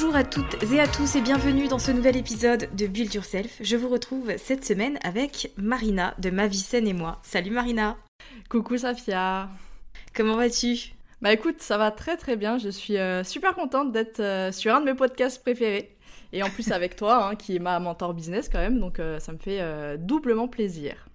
Bonjour à toutes et à tous et bienvenue dans ce nouvel épisode de Build Yourself. Je vous retrouve cette semaine avec Marina de Ma Vie Saine et moi. Salut Marina Coucou Safia. Comment vas-tu? Bah écoute, ça va très très bien. Je suis euh, super contente d'être euh, sur un de mes podcasts préférés. Et en plus avec toi, hein, qui est ma mentor business quand même. Donc euh, ça me fait doublement plaisir.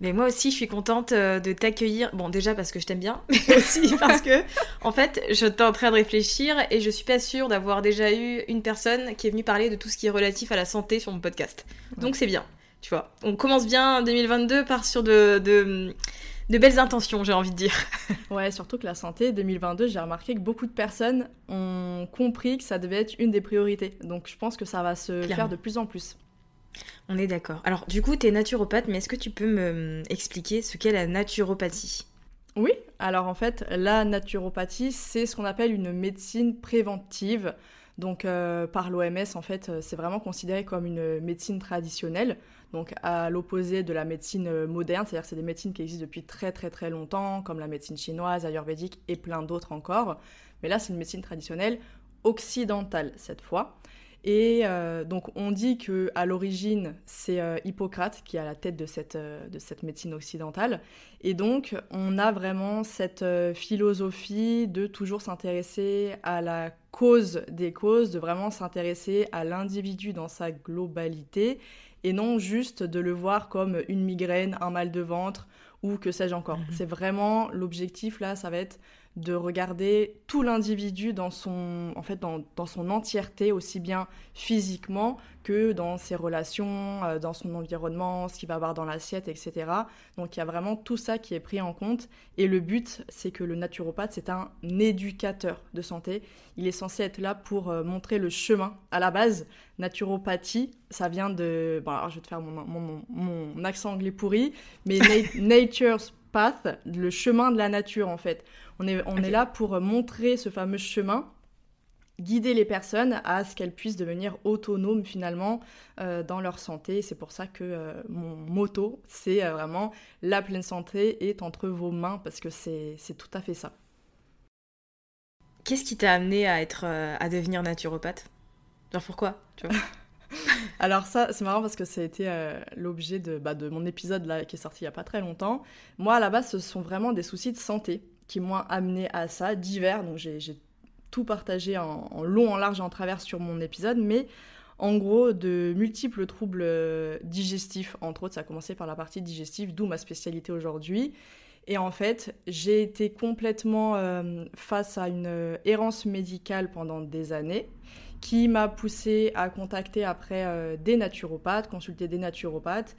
Mais moi aussi, je suis contente euh, de t'accueillir. Bon, déjà parce que je t'aime bien, mais aussi parce que, en fait, je t'ai en train de réfléchir et je suis pas sûre d'avoir déjà eu une personne qui est venue parler de tout ce qui est relatif à la santé sur mon podcast. Donc c'est bien, tu vois. On commence bien 2022 par sur de, de, de belles intentions, j'ai envie de dire. Ouais, surtout que la santé 2022, j'ai remarqué que beaucoup de personnes ont compris que ça devait être une des priorités. Donc je pense que ça va se Clairement. faire de plus en plus. On est d'accord. Alors, du coup, t'es naturopathe, mais est-ce que tu peux me euh, expliquer ce qu'est la naturopathie? Oui, alors en fait, la naturopathie, c'est ce qu'on appelle une médecine préventive. Donc euh, par l'OMS, en fait, euh, c'est vraiment considéré comme une médecine traditionnelle, donc à l'opposé de la médecine euh, moderne, c'est-à-dire c'est des médecines qui existent depuis très très très longtemps, comme la médecine chinoise, ayurvédique et plein d'autres encore. Mais là, c'est une médecine traditionnelle occidentale cette fois. Et euh, donc on dit que à l'origine c'est euh, Hippocrate qui est à la tête de cette, euh, de cette médecine occidentale. Et donc on a vraiment cette philosophie de toujours s'intéresser à la cause des causes, de vraiment s'intéresser à l'individu dans sa globalité et non juste de le voir comme une migraine, un mal de ventre ou que sais-je encore. C'est vraiment l'objectif là, ça va être de regarder tout l'individu dans son, en fait, dans, dans son entièreté, aussi bien physiquement que dans ses relations, euh, dans son environnement, ce qu'il va avoir dans l'assiette, etc. Donc il y a vraiment tout ça qui est pris en compte. Et le but, c'est que le naturopathe, c'est un éducateur de santé. Il est censé être là pour euh, montrer le chemin. À la base, naturopathie, ça vient de... Bon, alors je vais te faire mon, mon, mon, mon accent anglais pourri, mais na- nature's path, le chemin de la nature en fait. On est, on Ok. est là pour montrer ce fameux chemin, guider les personnes à ce qu'elles puissent devenir autonomes finalement euh, dans leur santé. C'est pour ça que euh, mon motto, c'est euh, vraiment la pleine santé est entre vos mains parce que c'est c'est tout à fait ça. Qu'est-ce qui t'a amené à être, à devenir naturopathe? Genre pourquoi? Tu vois? Alors ça, c'est marrant parce que ça a été euh, l'objet de, bah, de mon épisode là qui est sorti il y a pas très longtemps. Moi, à la base, ce sont vraiment des soucis de santé qui m'ont amené à ça, divers. Donc j'ai tout partagé en, long, en large et en travers sur mon épisode, mais en gros, de multiples troubles euh, digestifs, entre autres, ça a commencé par la partie digestive, d'où ma spécialité aujourd'hui. Et en fait, j'ai été complètement euh, face à une errance médicale pendant des années qui m'a poussé à contacter après euh, des naturopathes, consulter des naturopathes.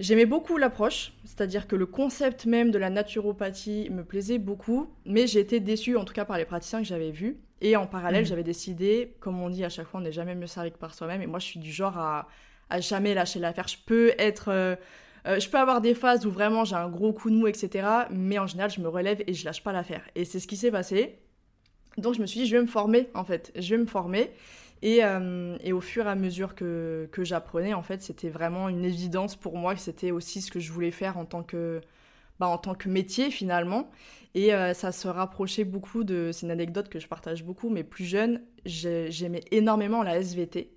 J'aimais beaucoup l'approche, c'est-à-dire que le concept même de la naturopathie me plaisait beaucoup, mais j'ai été déçue en tout cas par les praticiens que j'avais vus. Et en parallèle, Mhm. j'avais décidé, comme on dit à chaque fois, on n'est jamais mieux servi que par soi-même. Et moi, je suis du genre à, à jamais lâcher l'affaire. Je peux être. euh, euh, je peux avoir des phases où vraiment j'ai un gros coup de mou, etc. Mais en général, je me relève et je lâche pas l'affaire. Et c'est ce qui s'est passé. Donc je me suis dit, je vais me former, en fait. Je vais me former. Et, euh, et au fur et à mesure que, que j'apprenais, en fait, c'était vraiment une évidence pour moi que c'était aussi ce que je voulais faire en tant que, bah, en tant que métier, finalement. Et euh, ça se rapprochait beaucoup de... C'est une anecdote que je partage beaucoup, mais plus jeune, j'ai- j'aimais énormément la SVT.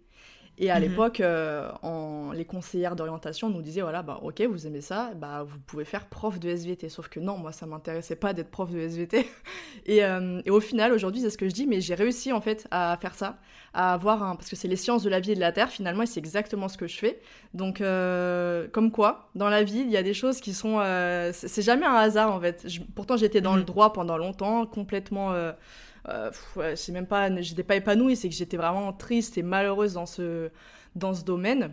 Et à Mhm. l'époque, euh, en- les conseillères d'orientation nous disaient voilà, bah, ok, vous aimez ça, bah, vous pouvez faire prof de SVT. Sauf que non, moi, ça m'intéressait pas d'être prof de SVT. et, euh, et au final, aujourd'hui, c'est ce que je dis, mais j'ai réussi en fait à faire ça, à avoir un. Parce que c'est les sciences de la vie et de la terre, finalement, et c'est exactement ce que je fais. Donc, euh, comme quoi, dans la vie, il y a des choses qui sont. euh, c'est jamais un hasard en fait. Je- pourtant, j'étais dans Mhm. le droit pendant longtemps, complètement. Euh, pff, même pas, j'étais pas épanouie, c'est que j'étais vraiment triste et malheureuse dans ce, dans ce domaine.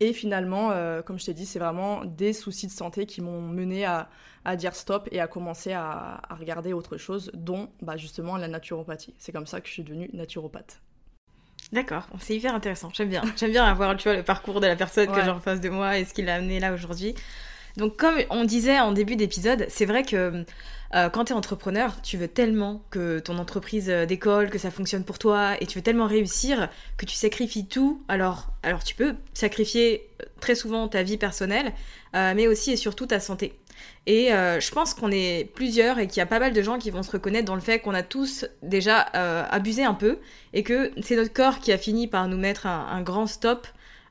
Et finalement, euh, comme je t'ai dit, c'est vraiment des soucis de santé qui m'ont mené à, à dire stop et à commencer à, à regarder autre chose, dont bah, justement la naturopathie. C'est comme ça que je suis devenue naturopathe. D'accord, c'est hyper intéressant. J'aime bien. J'aime bien avoir tu vois, le parcours de la personne que j'ai en face de moi et ce qui l'a amené là aujourd'hui. Donc, comme on disait en début d'épisode, c'est vrai que euh, quand tu es entrepreneur, tu veux tellement que ton entreprise euh, décolle, que ça fonctionne pour toi et tu veux tellement réussir que tu sacrifies tout. Alors, alors tu peux sacrifier euh, très souvent ta vie personnelle, euh, mais aussi et surtout ta santé. Et euh, je pense qu'on est plusieurs et qu'il y a pas mal de gens qui vont se reconnaître dans le fait qu'on a tous déjà euh, abusé un peu et que c'est notre corps qui a fini par nous mettre un, un grand stop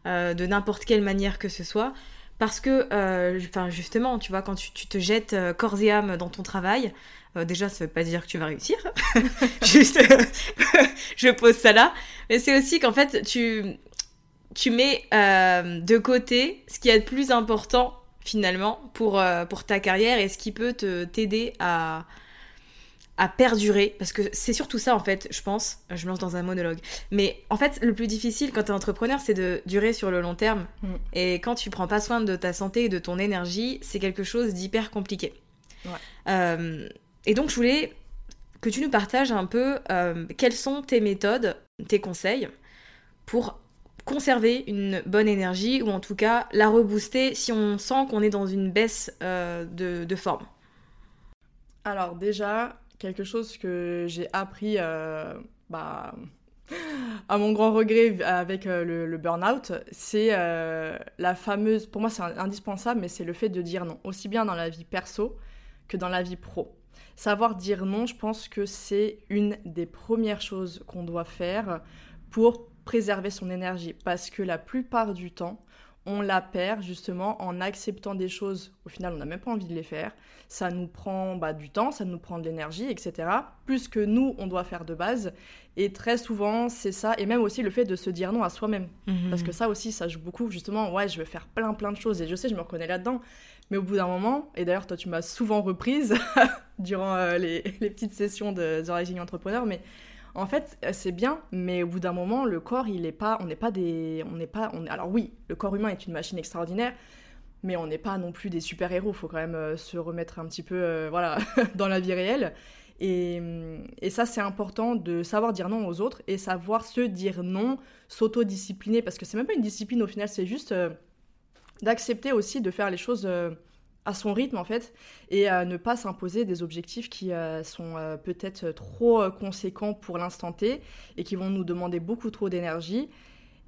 de n'importe quelle manière que ce soit. Parce que, euh, enfin, justement, tu vois, quand tu, te jettes euh, corps et âme dans ton travail, euh, déjà, ça veut pas dire que tu vas réussir. Juste, je pose ça là. Mais c'est aussi qu'en fait, tu, tu mets euh, de côté ce qui est le plus important, finalement, pour, pour ta carrière et ce qui peut te t'aider à, à perdurer, parce que c'est surtout ça en fait, je pense, je me lance dans un monologue, mais en fait le plus difficile quand t'es entrepreneur c'est de durer sur le long terme, Mm. et quand tu prends pas soin de ta santé et de ton énergie, c'est quelque chose d'hyper compliqué. Ouais. Euh, et donc je voulais que tu nous partages un peu euh, quelles sont tes méthodes, tes conseils pour conserver une bonne énergie ou en tout cas la rebooster si on sent qu'on est dans une baisse euh, de, de forme. Alors déjà, quelque chose que j'ai appris euh, bah, à mon grand regret avec euh, le, le burn-out, c'est euh, la fameuse, pour moi c'est indispensable, mais c'est le fait de dire non, aussi bien dans la vie perso que dans la vie pro. Savoir dire non, je pense que c'est une des premières choses qu'on doit faire pour préserver son énergie, parce que la plupart du temps, on la perd justement en acceptant des choses, au final on n'a même pas envie de les faire, ça nous prend bah, du temps, ça nous prend de l'énergie, etc. Plus que nous, on doit faire de base. Et très souvent, c'est ça. Et même aussi le fait de se dire non à soi-même. Parce que ça aussi, ça joue beaucoup. Justement, ouais, je veux faire plein, plein de choses. Et je sais, je me reconnais là-dedans. Mais au bout d'un moment, et d'ailleurs, toi, tu m'as souvent reprise durant euh, les, les petites sessions de The Rising Entrepreneur, mais en fait, euh, c'est bien, mais au bout d'un moment, le corps, il est pas, on n'est pas des, on n'est pas, alors oui, le corps humain est une machine extraordinaire, mais on n'est pas non plus des super-héros. Il faut quand même euh, se remettre un petit peu, euh, voilà, dans la vie réelle. Et, hum, et ça, c'est important de savoir dire non aux autres et savoir se dire non, s'autodiscipliner, parce que c'est même pas une discipline au final, c'est juste d'accepter aussi de faire les choses à son rythme en fait et à ne pas s'imposer des objectifs qui euh, sont euh, peut-être trop euh, conséquents pour l'instant T et qui vont nous demander beaucoup trop d'énergie.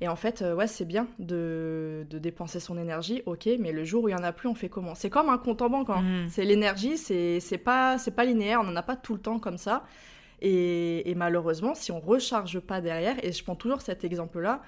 Et en fait, ouais, c'est bien de, de dépenser son énergie, ok, mais le jour où il y en a plus, on fait comment? C'est comme un compte en banque, hein. Mhm. c'est l'énergie, c'est pas, pas linéaire, on n'en a pas tout le temps comme ça. Et, et malheureusement, si on recharge pas derrière, et je prends toujours cet exemple-là,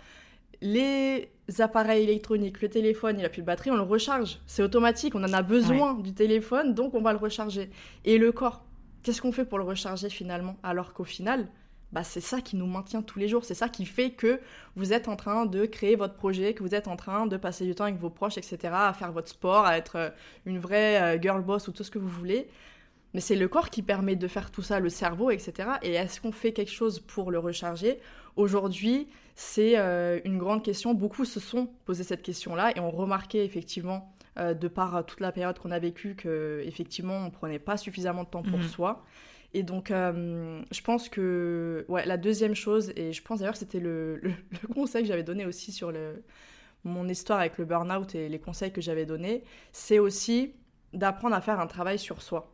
les appareils électroniques, le téléphone, il a plus de batterie, on le recharge. C'est automatique, on en a besoin du téléphone, donc on va le recharger. Et le corps, qu'est-ce qu'on fait pour le recharger finalement? Alors qu'au final, bah, c'est ça qui nous maintient tous les jours, c'est ça qui fait que vous êtes en train de créer votre projet, que vous êtes en train de passer du temps avec vos proches, etc., à faire votre sport, à être euh, une vraie euh, girl boss ou tout ce que vous voulez. Mais c'est le corps qui permet de faire tout ça, le cerveau, etc. Et est-ce qu'on fait quelque chose pour le recharger? Aujourd'hui, c'est euh, une grande question. Beaucoup se sont posé cette question-là et ont remarqué effectivement, euh, de par toute la période qu'on a vécue, que effectivement, on prenait pas suffisamment de temps pour Mhm. soi. Et donc, euh, je pense que ouais, la deuxième chose, et je pense d'ailleurs que c'était le, le- le conseil que j'avais donné aussi sur le, mon histoire avec le burn-out et les conseils que j'avais donnés, c'est aussi d'apprendre à faire un travail sur soi.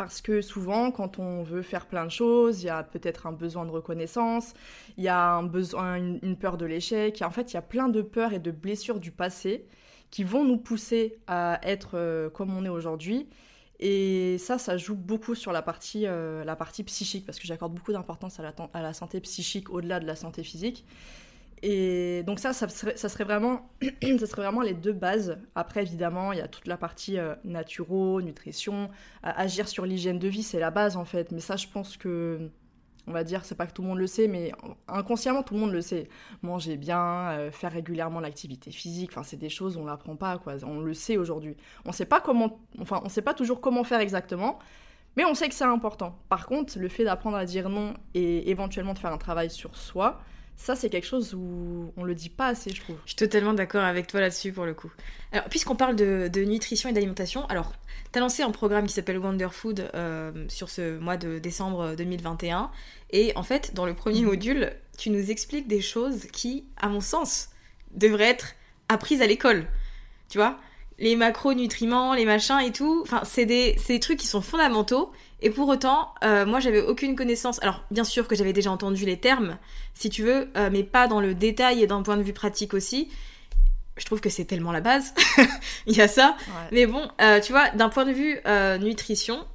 Parce que souvent, quand on veut faire plein de choses, il y a peut-être un besoin de reconnaissance, il y a un besoin, une, peur de l'échec. En fait, il y a plein de peurs et de blessures du passé qui vont nous pousser à être euh, comme on est aujourd'hui. Et ça, ça joue beaucoup sur la partie, euh, la partie psychique, parce que j'accorde beaucoup d'importance à la santé psychique au-delà de la santé physique. Et donc ça, ça serait, vraiment, ça serait vraiment les deux bases. Après, évidemment, il y a toute la partie euh, nutrition, agir sur l'hygiène de vie, c'est la base en fait. Mais ça, je pense que, on va dire, c'est pas que tout le monde le sait, mais inconsciemment, tout le monde le sait. Manger bien, euh, faire régulièrement l'activité physique, enfin, c'est des choses, on l'apprend pas, quoi. On le sait aujourd'hui. On sait pas comment, enfin, on sait pas toujours comment faire exactement. Mais on sait que c'est important. Par contre, le fait d'apprendre à dire non et éventuellement de faire un travail sur soi, ça c'est quelque chose où on le dit pas assez, je trouve. Je suis totalement d'accord avec toi là-dessus pour le coup. Alors, puisqu'on parle de, nutrition et d'alimentation, alors, t'as lancé un programme qui s'appelle Wonder Food euh, sur ce mois de décembre 2021. Et en fait, dans le premier module, tu nous expliques des choses qui, à mon sens, devraient être apprises à l'école. Tu vois? Les macronutriments, les machins et tout. Enfin, c'est des, c'est des trucs qui sont fondamentaux. Et pour autant, euh, moi, j'avais aucune connaissance. Alors, bien sûr que j'avais déjà entendu les termes, si tu veux, euh, mais pas dans le détail et d'un point de vue pratique aussi. Je trouve que c'est tellement la base. Il y a ça. Mais bon, euh, tu vois, d'un point de vue nutrition,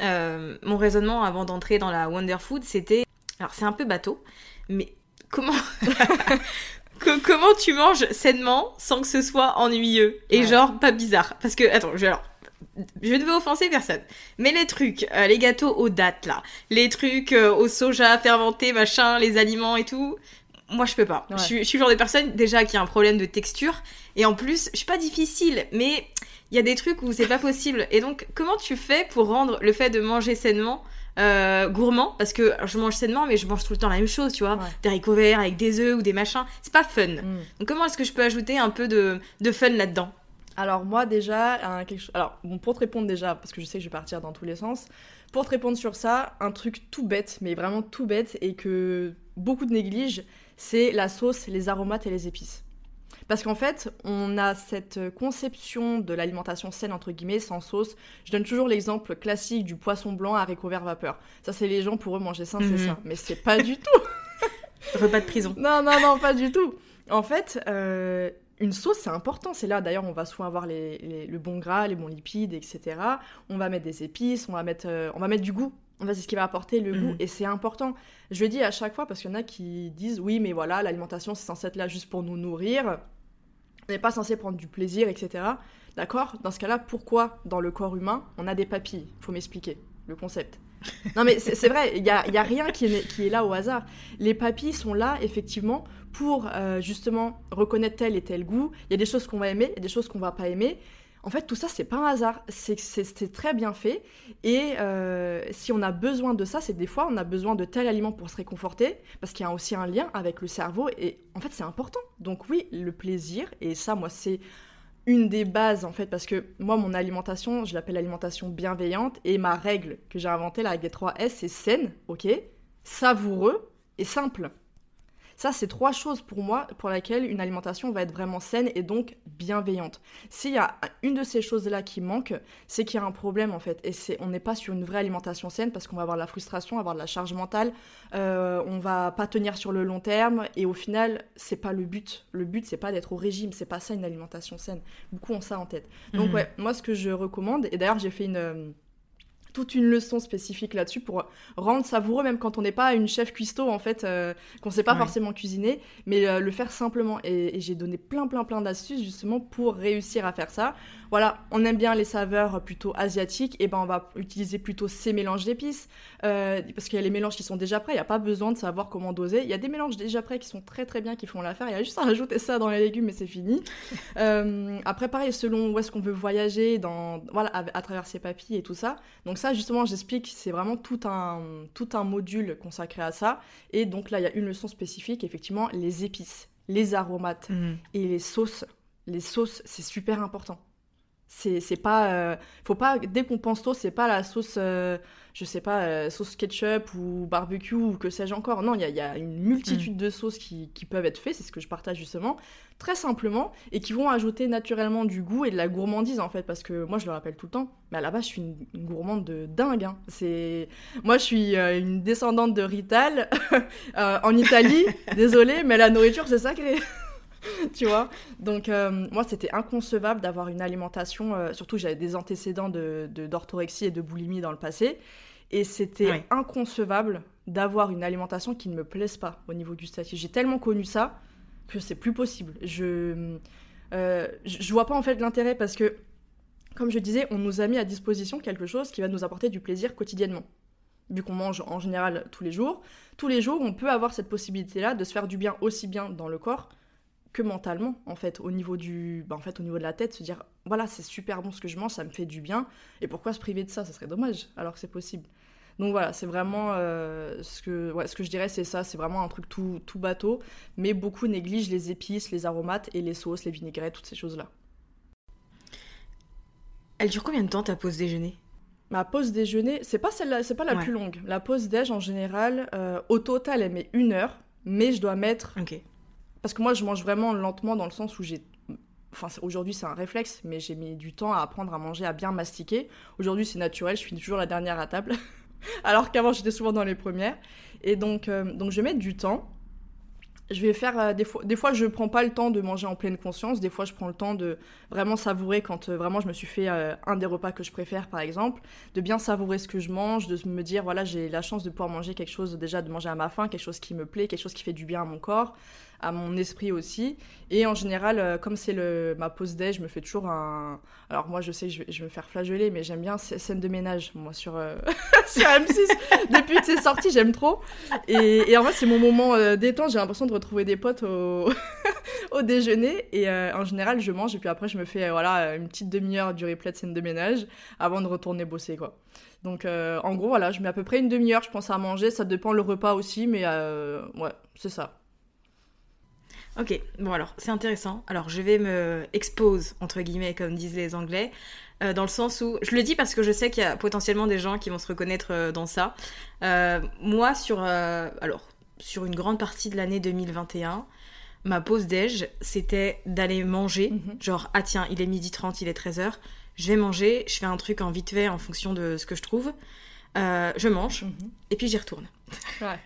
mon raisonnement avant d'entrer dans la Wonder Food, c'était. Alors, c'est un peu bateau, mais comment. Que- comment tu manges sainement sans que ce soit ennuyeux et Ouais. genre pas bizarre Parce que, attends, je, alors, je ne veux offenser personne, mais les trucs, euh, les gâteaux aux dattes là, les trucs euh, au soja fermenté, machin, les aliments et tout, moi je peux pas. Ouais. Je, suis, je suis le genre de personne déjà qui a un problème de texture et en plus, je suis pas difficile, mais il y a des trucs où c'est pas possible. Et donc, comment tu fais pour rendre le fait de manger sainement euh, gourmand Parce que je mange sainement, mais je mange tout le temps la même chose, tu vois. Ouais. Des haricots verts avec des œufs ou des machins. C'est pas fun. Mm. Donc, comment est-ce que je peux ajouter un peu de, de fun là-dedans? Alors moi déjà, un- quelque chose... Alors bon, pour te répondre déjà, parce que je sais que je vais partir dans tous les sens, pour te répondre sur ça, un truc tout bête, mais vraiment tout bête, et que beaucoup de négligent, c'est la sauce, les aromates et les épices. Parce qu'en fait, on a cette conception de l'alimentation saine, entre guillemets, sans sauce. Je donne toujours l'exemple classique du poisson blanc à haricots verts vapeur. Ça, c'est les gens, pour eux, manger sain, Mhm. c'est ça. Mais c'est pas du tout Repas de prison. non, non, non, pas du tout. En fait, euh, une sauce, c'est important. C'est là, d'ailleurs, on va souvent avoir les, les- le bon gras, les bons lipides, etc. On va mettre des épices, on va mettre, euh, on va mettre du goût. Va c'est ce qui va apporter le Mhm. goût. Et c'est important. Je le dis à chaque fois parce qu'il y en a qui disent oui, mais voilà, l'alimentation, c'est censé être là juste pour nous nourrir. On n'est pas censé prendre du plaisir, etc. D'accord? Dans ce cas-là, pourquoi dans le corps humain, on a des papilles? Faut m'expliquer le concept. Non mais c'est vrai, il n'y a, y a rien qui est, qui est là au hasard. Les papilles sont là, effectivement, pour euh, justement reconnaître tel et tel goût. Il y a des choses qu'on va aimer, il y a des choses qu'on va pas aimer. En fait, tout ça, c'est pas un hasard. C'est très bien fait. Et euh, si on a besoin de ça, c'est des fois, on a besoin de tel aliment pour se réconforter, parce qu'il y a aussi un lien avec le cerveau. Et en fait, c'est important. Donc oui, le plaisir, et ça, moi, c'est une des bases, en fait, parce que moi, mon alimentation, je l'appelle alimentation bienveillante, et ma règle que j'ai inventée, là, avec des 3 S, c'est saine, ok, savoureux et simple. Ça, c'est trois choses pour moi pour lesquelles une alimentation va être vraiment saine et donc bienveillante. S'il y a une de ces choses-là qui manque, c'est qu'il y a un problème en fait. Et c'est, on n'est pas sur une vraie alimentation saine parce qu'on va avoir de la frustration, avoir de la charge mentale, euh, on va pas tenir sur le long terme et au final, c'est pas le but. Le but, c'est pas d'être au régime, c'est pas ça une alimentation saine. Beaucoup ont ça en tête. Donc Mhm. ouais, moi ce que je recommande, et d'ailleurs j'ai fait une... toute une leçon spécifique là-dessus pour rendre savoureux, même quand on n'est pas une chef cuistot, en fait, euh, qu'on sait pas forcément cuisiner, mais euh, le faire simplement. Et, j'ai donné plein, plein, plein d'astuces justement pour réussir à faire ça. Voilà, on aime bien les saveurs plutôt asiatiques, et ben on va utiliser plutôt ces mélanges d'épices, euh, parce qu'il y a les mélanges qui sont déjà prêts, il n'y a pas besoin de savoir comment doser. Il y a des mélanges déjà prêts qui sont très très bien, qui font l'affaire, il y a juste à rajouter ça dans les légumes et c'est fini. après, pareil, selon où est-ce qu'on veut voyager, dans, voilà, à, à travers ses papilles et tout ça. Donc ça, justement, j'explique, c'est vraiment tout un, tout un module consacré à ça. Et donc là, il y a une leçon spécifique, effectivement, les épices, les aromates mhm. et les sauces. Les sauces, c'est super important. C'est pas. Euh, faut pas. Dès qu'on pense sauce, c'est pas la sauce. Euh, je sais pas, euh, sauce ketchup ou barbecue ou que sais-je encore. Non, il y, y a, une multitude mm. de sauces qui, qui, peuvent être faites, c'est ce que je partage justement, très simplement, et qui vont ajouter naturellement du goût et de la gourmandise en fait, parce que moi je le rappelle tout le temps, mais à la base je suis une, gourmande de dingue. Hein. C'est... Moi je suis une descendante de Rital en Italie, désolée, mais la nourriture c'est sacré. tu vois Donc, euh, moi, c'était inconcevable d'avoir une alimentation, euh, surtout j'avais des antécédents de, d'orthorexie et de boulimie dans le passé, et c'était inconcevable d'avoir une alimentation qui ne me plaise pas au niveau gustatif. J'ai tellement connu ça que c'est plus possible. Je, euh, je vois pas en fait l'intérêt parce que, comme je disais, on nous a mis à disposition quelque chose qui va nous apporter du plaisir quotidiennement. Vu qu'on mange en général tous les jours, tous les jours, on peut avoir cette possibilité-là de se faire du bien aussi bien dans le corps que mentalement en fait au niveau du bah, en fait au niveau de la tête se dire voilà c'est super bon ce que je mange ça me fait du bien et pourquoi se priver de ça? Ça serait dommage alors que c'est possible. Donc voilà c'est vraiment euh, ce que ouais, ce que je dirais c'est ça c'est vraiment un truc tout, tout bateau mais beaucoup négligent les épices les aromates et les sauces les vinaigrettes toutes ces choses là elle dure combien de temps ta pause déjeuner? Ma pause déjeuner, c'est pas celle-là, c'est pas la plus longue. La pause déj en général, euh, au total, elle met une heure, mais je dois mettre Ok. Parce que moi, je mange vraiment lentement dans le sens où j'ai. Enfin, aujourd'hui, c'est un réflexe, mais j'ai mis du temps à apprendre à manger, à bien mastiquer. Aujourd'hui, c'est naturel, je suis toujours la dernière à table. Alors qu'avant, j'étais souvent dans les premières. Et donc, euh, donc je vais mettre du temps je vais faire euh, des fois des fois je prends pas le temps de manger en pleine conscience des fois je prends le temps de vraiment savourer quand euh, vraiment je me suis fait un des repas que je préfère par exemple de bien savourer ce que je mange de me dire voilà j'ai la chance de pouvoir manger quelque chose déjà de manger à ma faim quelque chose qui me plaît quelque chose qui fait du bien à mon corps à mon esprit aussi et en général comme c'est le ma pause déj je me fais toujours un alors moi je sais que je vais, me faire flageller mais j'aime bien scène de ménage moi sur sur M6 depuis que c'est sorti j'aime trop et, en fait c'est mon moment détente j'ai l'impression de retrouver des potes au, au déjeuner. Et euh, en général, je mange et puis après, je me fais euh, voilà, une petite demi-heure du replay de scène de ménage avant de retourner bosser. quoi. Donc euh, en gros, voilà, je mets à peu près une demi-heure, je pense, à manger. Ça dépend le repas aussi, mais ouais, c'est ça. Ok, bon alors, c'est intéressant. Alors, je vais me expose, entre guillemets, comme disent les Anglais, dans le sens où, je le dis parce que je sais qu'il y a potentiellement des gens qui vont se reconnaître dans ça. moi, sur... alors, sur une grande partie de l'année 2021, ma pause déj, c'était d'aller manger. Mhm. Genre, ah tiens, il est midi 30, il est 13h. Je vais manger, je fais un truc en vite fait en fonction de ce que je trouve. Euh, je mange, mhm. et puis j'y retourne. Ouais.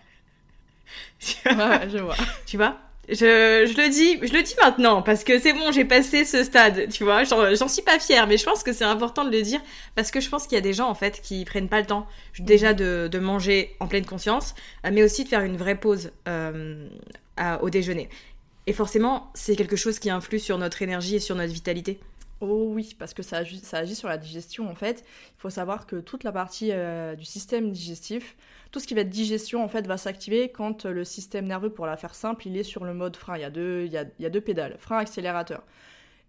ouais, je vois. Tu vois? Je, le dis, je le dis maintenant parce que c'est bon, j'ai passé ce stade, tu vois. J'en suis pas fière, mais je pense que c'est important de le dire parce que je pense qu'il y a des gens en fait qui prennent pas le temps déjà de, manger en pleine conscience, mais aussi de faire une vraie pause euh, au déjeuner. Et forcément, c'est quelque chose qui influe sur notre énergie et sur notre vitalité. Oh oui, parce que ça agit, sur la digestion en fait. Il faut savoir que toute la partie euh, du système digestif, tout ce qui va être digestion en fait va s'activer quand euh, le système nerveux, pour la faire simple, il est sur le mode frein. Il y a deux, il y a, deux pédales, frein accélérateur.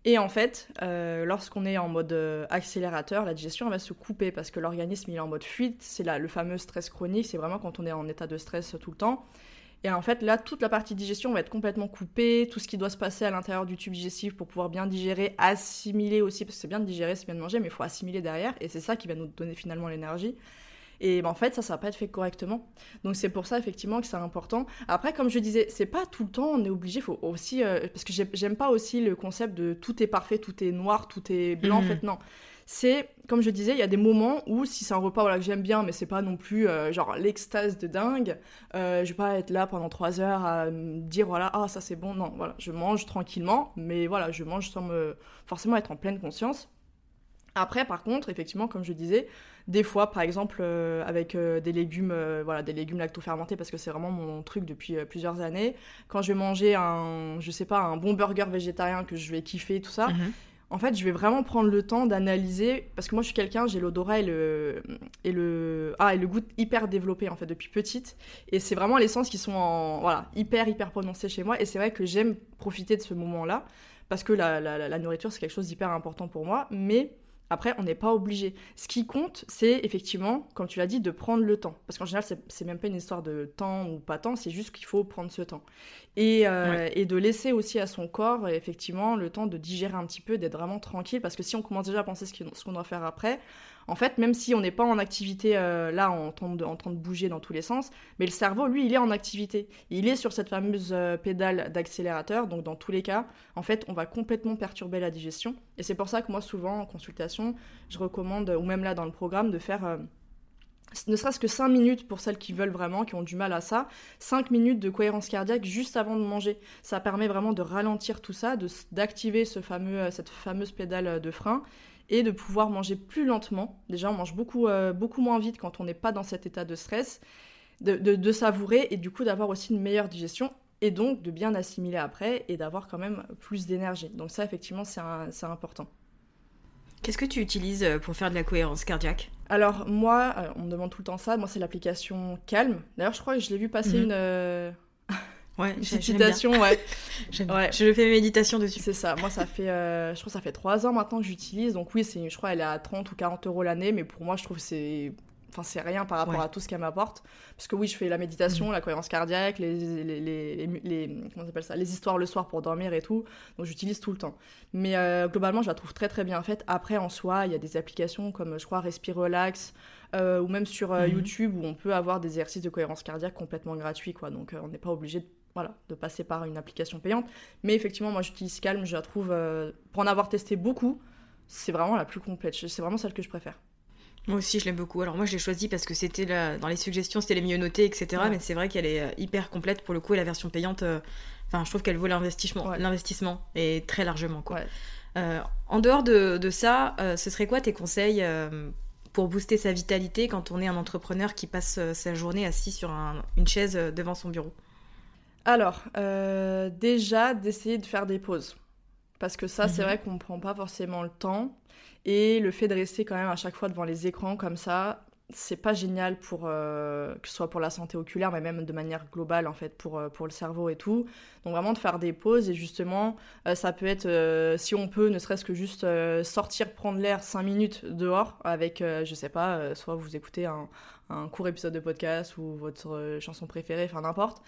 Et en fait, euh, lorsqu'on est en mode accélérateur, la digestion va se couper parce que l'organisme il est en mode fuite. C'est le fameux stress chronique. C'est vraiment quand on est en état de stress tout le temps. Et en fait, là, toute la partie digestion va être complètement coupée, tout ce qui doit se passer à l'intérieur du tube digestif pour pouvoir bien digérer, assimiler aussi, parce que c'est bien de digérer, c'est bien de manger, mais il faut assimiler derrière, et c'est ça qui va nous donner finalement l'énergie. Et ben, en fait, ça, ça va pas être fait correctement. Donc c'est pour ça effectivement que c'est important. Après, comme je disais, c'est pas tout le temps, on est obligé, faut aussi, euh, parce que j'aime pas aussi le concept de tout est parfait, tout est noir, tout est blanc. En mhm. fait, non c'est, comme je disais, il y a des moments où si c'est un repas que j'aime bien, mais c'est pas non plus euh, genre l'extase de dingue, euh, je vais pas être là pendant trois heures à me dire voilà, ah ça c'est bon, non, voilà, je mange tranquillement, mais voilà, je mange sans me forcément être en pleine conscience. Après, par contre, effectivement, comme je disais, des fois, par exemple, euh, avec euh, des légumes, voilà, des légumes lacto-fermentés, parce que c'est vraiment mon truc depuis plusieurs années. Quand je vais manger un, je sais pas, un bon burger végétarien que je vais kiffer, tout ça. Mhm. En fait, je vais vraiment prendre le temps d'analyser, parce que moi, je suis quelqu'un, j'ai l'odorat et le, et le, ah, et le goût hyper développé en fait depuis petite, et c'est vraiment les sens qui sont voilà, hyper hyper prononcés chez moi. Et c'est vrai que j'aime profiter de ce moment-là, parce que la, la, la nourriture c'est quelque chose d'hyper important pour moi, mais après, on n'est pas obligé. Ce qui compte, c'est effectivement, comme tu l'as dit, de prendre le temps. Parce qu'en général, c'est même pas une histoire de temps ou pas temps, c'est juste qu'il faut prendre ce temps. Et, euh, et, de laisser aussi à son corps, effectivement, le temps de digérer un petit peu, d'être vraiment tranquille. Parce que si on commence déjà à penser ce qu'on doit faire après, en fait, même si on n'est pas en activité euh, là, en train, de, en train de bouger dans tous les sens, mais le cerveau, lui, il est en activité. Il est sur cette fameuse euh, pédale d'accélérateur, donc dans tous les cas, en fait, on va complètement perturber la digestion. Et c'est pour ça que moi, souvent, en consultation, je recommande, ou même là dans le programme, de faire... Euh, ne serait-ce que 5 minutes pour celles qui veulent vraiment, qui ont du mal à ça, 5 minutes de cohérence cardiaque juste avant de manger. Ça permet vraiment de ralentir tout ça, d'activer ce fameux, cette fameuse pédale de frein et de pouvoir manger plus lentement. Déjà, on mange beaucoup, euh, beaucoup moins vite quand on n'est pas dans cet état de stress, de, savourer et du coup d'avoir aussi une meilleure digestion et donc de bien assimiler après et d'avoir quand même plus d'énergie. Donc ça, effectivement, c'est important. Qu'est-ce que tu utilises euh, pour faire de la cohérence cardiaque? Alors moi, euh, on me demande tout le temps ça, moi c'est l'application Calme. D'ailleurs, je crois que je l'ai vu passer mhm. une... Ouais, une citation, ouais. ouais. Je fais mes méditations dessus. C'est ça. Moi, ça fait, euh, je crois, ça fait trois ans maintenant que j'utilise. Donc oui, c'est, je crois, elle est à 30 ou 40 euros l'année, mais pour moi, je trouve que c'est, enfin, c'est rien par rapport à tout ce qu'elle m'apporte. Parce que oui, je fais la méditation, mhm. la cohérence cardiaque, les, les, les, les comment s'appelle ça, les histoires le soir pour dormir et tout. Donc j'utilise tout le temps. Mais euh, globalement, je la trouve très très bien faite. Après, en soi, il y a des applications comme, je crois, Respire Relax. Euh, ou même sur mhm. YouTube où on peut avoir des exercices de cohérence cardiaque complètement gratuits quoi donc on n'est pas obligé de voilà, de passer par une application payante. Mais effectivement, moi j'utilise Calm, je la trouve, euh, pour en avoir testé beaucoup, c'est vraiment la plus complète. C'est vraiment celle que je préfère. Moi aussi, je l'aime beaucoup. Alors moi, je l'ai choisie parce que c'était dans les suggestions, c'était les mieux notés, etc. Mais c'est vrai qu'elle est euh, hyper complète pour le coup et la version payante. Euh, enfin, je trouve qu'elle vaut l'investissement, l'investissement et très largement quoi. en dehors de, ça, ce serait quoi tes conseils pour booster sa vitalité quand on est un entrepreneur qui passe sa journée assis sur une chaise devant son bureau? Alors, euh, déjà d'essayer de faire des pauses. Parce que ça, c'est mhm. vrai qu'on ne prend pas forcément le temps. Et le fait de rester quand même à chaque fois devant les écrans comme ça, c'est pas génial pour euh, que ce soit pour la santé oculaire, mais même de manière globale en fait pour, euh, pour le cerveau et tout. Donc vraiment de faire des pauses et justement, ça peut être si on peut, ne serait-ce que juste sortir prendre l'air 5 minutes dehors avec, je sais pas, soit vous écoutez un, un court épisode de podcast ou votre chanson préférée, enfin n'importe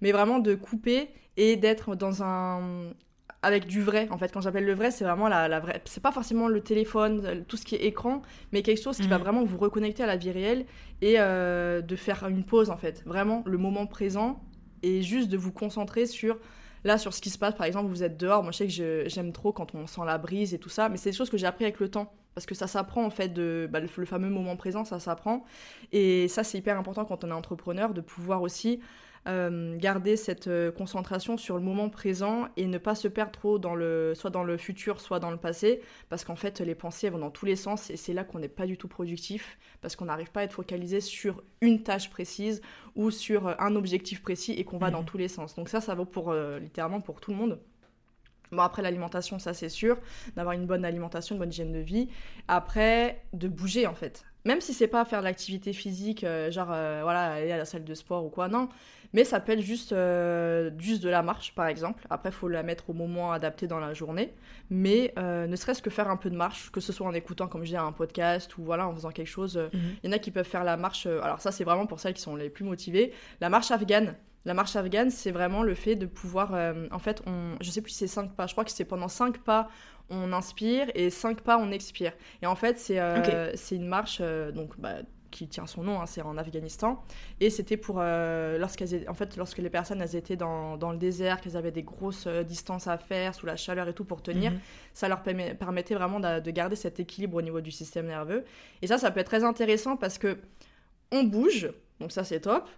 mais vraiment de couper et d'être dans un avec du vrai en fait. Quand j'appelle le vrai c'est vraiment la, la vraie c'est pas forcément le téléphone tout ce qui est écran mais quelque chose qui va mhm. vraiment vous reconnecter à la vie réelle et euh, de faire une pause en fait. Vraiment le moment présent et juste de vous concentrer sur là sur ce qui se passe. Par exemple vous êtes dehors. Moi je sais que j'aime trop quand on sent la brise et tout ça mais c'est des choses que j'ai appris avec le temps. Parce que ça s'apprend en fait de bah, le, le, fameux moment présent ça s'apprend. Et ça c'est hyper important quand on est entrepreneur de pouvoir aussi euh, garder cette euh, concentration sur le moment présent et ne pas se perdre trop dans le, soit dans le futur, soit dans le passé, parce qu'en fait les pensées vont dans tous les sens et c'est là qu'on n'est pas du tout productif, parce qu'on n'arrive pas à être focalisé sur une tâche précise ou sur euh, un objectif précis et qu'on va dans mhm. tous les sens. Donc ça, ça vaut pour littéralement pour tout le monde. Bon, après l'alimentation, ça c'est sûr, d'avoir une bonne alimentation, une bonne hygiène de vie. Après, de bouger en fait. Même si c'est pas faire de l'activité physique, genre voilà, aller à la salle de sport ou quoi, non. Mais ça peut être juste, euh, juste de la marche, par exemple. Après, il faut la mettre au moment adapté dans la journée. Mais euh, ne serait-ce que faire un peu de marche, que ce soit en écoutant, comme je dis, un podcast ou voilà, en faisant quelque chose. Euh, mhm. Il y en a qui peuvent faire la marche. alors, ça, c'est vraiment pour celles qui sont les plus motivées. La marche afghane. La marche afghane, c'est vraiment le fait de pouvoir. en fait, on, je sais plus si c'est 5 pas. Je crois que c'est pendant 5 pas, on inspire et 5 pas, on expire. Et en fait, c'est c'est une marche. donc, bah, qui tient son nom, hein, c'est en Afghanistan. Et c'était pour euh, lorsqu'elles en fait lorsque les personnes elles étaient dans, dans le désert, qu'elles avaient des grosses euh, distances à faire sous la chaleur et tout pour tenir, mhm. ça leur permettait vraiment de, garder cet équilibre au niveau du système nerveux. Et ça, ça peut être très intéressant parce que on bouge, donc ça c'est top.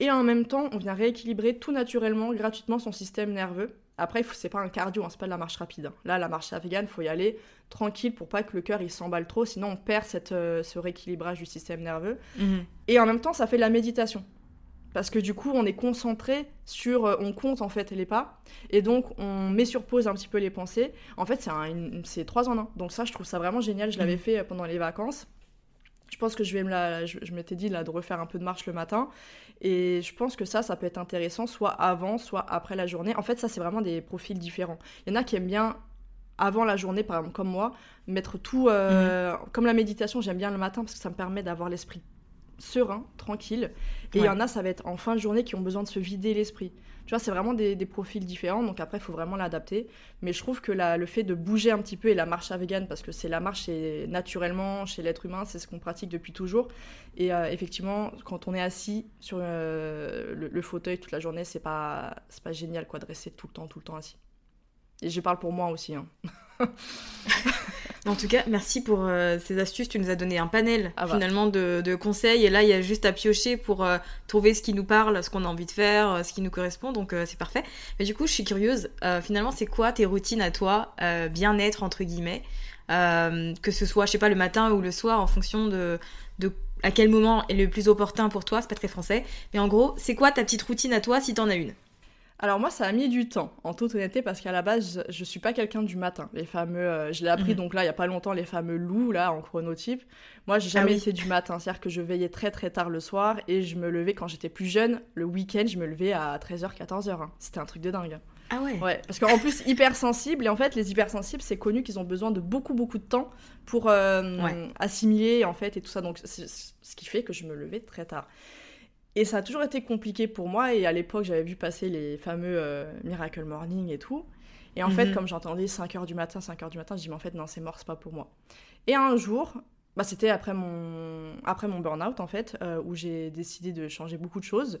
Et en même temps, on vient rééquilibrer tout naturellement, gratuitement son système nerveux Après, c'est pas un cardio, hein, c'est pas de la marche rapide. hein. Là, la marche afghane, faut y aller tranquille pour pas que le cœur il s'emballe trop, sinon on perd cette, euh, ce rééquilibrage du système nerveux. Mhm. Et en même temps, ça fait de la méditation. Parce que du coup, on est concentré sur. euh, on compte en fait les pas. Et donc, on met sur pause un petit peu les pensées. En fait, c'est un- trois en un. Donc, ça, je trouve ça vraiment génial. Je l'avais Mhm. fait euh, pendant les vacances. Je pense que je vais me la. Je, je m'étais dit là, de refaire un peu de marche le matin. Et je pense que ça, ça peut être intéressant, soit avant, soit après la journée. En fait, ça, c'est vraiment des profils différents. Il y en a qui aiment bien avant la journée, par exemple, comme moi, mettre tout. euh, Comme la méditation, j'aime bien le matin parce que ça me permet d'avoir l'esprit serein, tranquille. Et il y en a, ça va être en fin de journée qui ont besoin de se vider l'esprit. Tu vois, c'est vraiment des, des profils différents, donc après, il faut vraiment l'adapter. Mais je trouve que la- le fait de bouger un petit peu et la marche à vegan, parce que c'est la marche et naturellement chez l'être humain, c'est ce qu'on pratique depuis toujours. Et euh, effectivement, quand on est assis sur euh, le, le fauteuil toute la journée, c'est pas, c'est pas génial quoi, de rester tout le temps, tout le temps assis. Et je parle pour moi aussi. hein. En tout cas, merci pour euh, ces astuces. Tu nous as donné un panel Ah bah. finalement de, de conseils. Et là, il y a juste à piocher pour euh, trouver ce qui nous parle, ce qu'on a envie de faire, euh, ce qui nous correspond. Donc, c'est parfait. Mais du coup, je suis curieuse. finalement, c'est quoi tes routines à toi, bien-être entre guillemets Que ce soit, je sais pas, le matin ou le soir, en fonction de, de à quel moment est le plus opportun pour toi. C'est pas très français. Mais en gros, c'est quoi ta petite routine à toi si t'en as une? Alors moi, ça a mis du temps, en toute honnêteté, parce qu'à la base, je, je suis pas quelqu'un du matin. Les fameux, euh, je l'ai appris Mhm. donc là, il y a pas longtemps, les fameux loups là en chronotype. Moi, j'ai jamais Ah oui. été du matin, c'est-à-dire que je veillais très très tard le soir et je me levais quand j'étais plus jeune. Le week-end, je me levais à 13h, 14h. hein. C'était un truc de dingue. Ah ouais. Ouais, parce qu'en plus, hypersensible, et en fait, les hypersensibles, c'est connu qu'ils ont besoin de beaucoup, beaucoup de temps pour euh, Ouais. assimiler, en fait, et tout ça. Donc, c'est ce qui fait que je me levais très tard. Et ça a toujours été compliqué pour moi, et à l'époque, j'avais vu passer les fameux euh, Miracle Morning et tout. Et en fait, Mhm. comme j'entendais 5h du matin, 5h du matin, je dis, mais en fait, non, c'est mort, c'est pas pour moi. Et un jour, bah, c'était après mon, après mon burn-out, en fait, euh, où j'ai décidé de changer beaucoup de choses.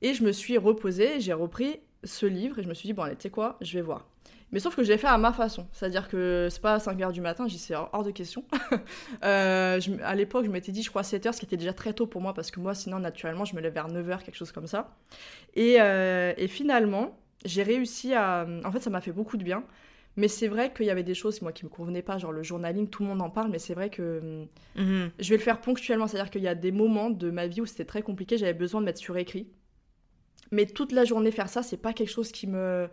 Et je me suis reposée, j'ai repris ce livre et je me suis dit, bon, allez, tu sais quoi, je vais voir. Mais sauf que je l'ai fait à ma façon. C'est-à-dire que c'est pas à 5h du matin, j'y c'est hors de question. Euh, je- à l'époque, je m'étais dit, je crois 7h, ce qui était déjà très tôt pour moi, parce que moi, sinon, naturellement, je me lève vers 9h, quelque chose comme ça. Et, euh, et finalement, j'ai réussi à. En fait, ça m'a fait beaucoup de bien. Mais c'est vrai qu'il y avait des choses, moi, qui me convenaient pas, genre le journaling, tout le monde en parle, mais c'est vrai que hum, Mhm. je vais le faire ponctuellement, c'est-à-dire qu'il y a des moments de ma vie où c'était très compliqué, j'avais besoin de mettre sur écrit. Mais toute la journée faire ça, c'est pas quelque chose qui me.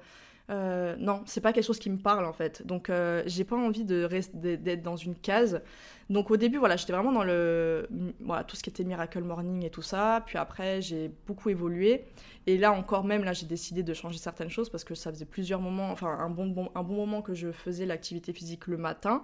Euh, non, c'est pas quelque chose qui me parle en fait. Donc euh, j'ai pas envie de d'être dans une case. Donc au début, voilà, j'étais vraiment dans le voilà tout ce qui était Miracle Morning et tout ça. Puis après, j'ai beaucoup évolué. Et là encore même, là, j'ai décidé de changer certaines choses parce que ça faisait plusieurs moments, enfin un bon, un bon moment que je faisais l'activité physique le matin.